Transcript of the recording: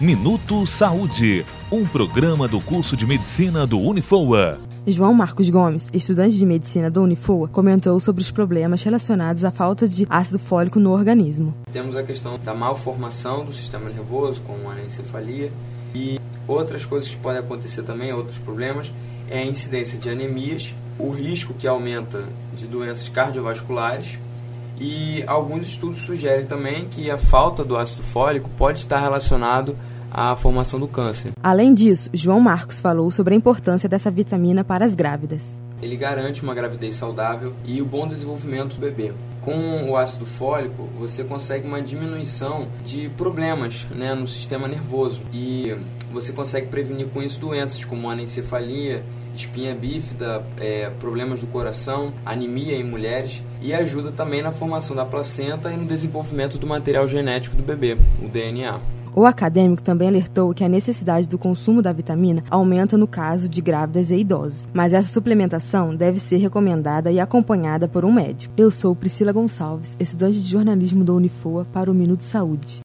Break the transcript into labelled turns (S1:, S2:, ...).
S1: Minuto Saúde, um programa do curso de medicina do Unifoa.
S2: João Marcos Gomes, estudante de medicina do Unifoa, comentou sobre os problemas relacionados à falta de ácido fólico no organismo.
S3: Temos a questão da malformação do sistema nervoso, como a anencefalia, e outras coisas que podem acontecer também, outros problemas, é a incidência de anemias, o risco que aumenta de doenças cardiovasculares e alguns estudos sugerem também que a falta do ácido fólico pode estar relacionado à formação do câncer.
S2: Além disso, João Marcos falou sobre a importância dessa vitamina para as grávidas.
S3: Ele garante uma gravidez saudável e o bom desenvolvimento do bebê. Com o ácido fólico, você consegue uma diminuição de problemas né, no sistema nervoso e você consegue prevenir com isso doenças como anencefalia espinha bífida, é, problemas do coração, anemia em mulheres e ajuda também na formação da placenta e no desenvolvimento do material genético do bebê, o DNA.
S2: O acadêmico também alertou que a necessidade do consumo da vitamina aumenta no caso de grávidas e idosos, mas essa suplementação deve ser recomendada e acompanhada por um médico. Eu sou Priscila Gonçalves, estudante de jornalismo da Unifoa para o Minuto Saúde.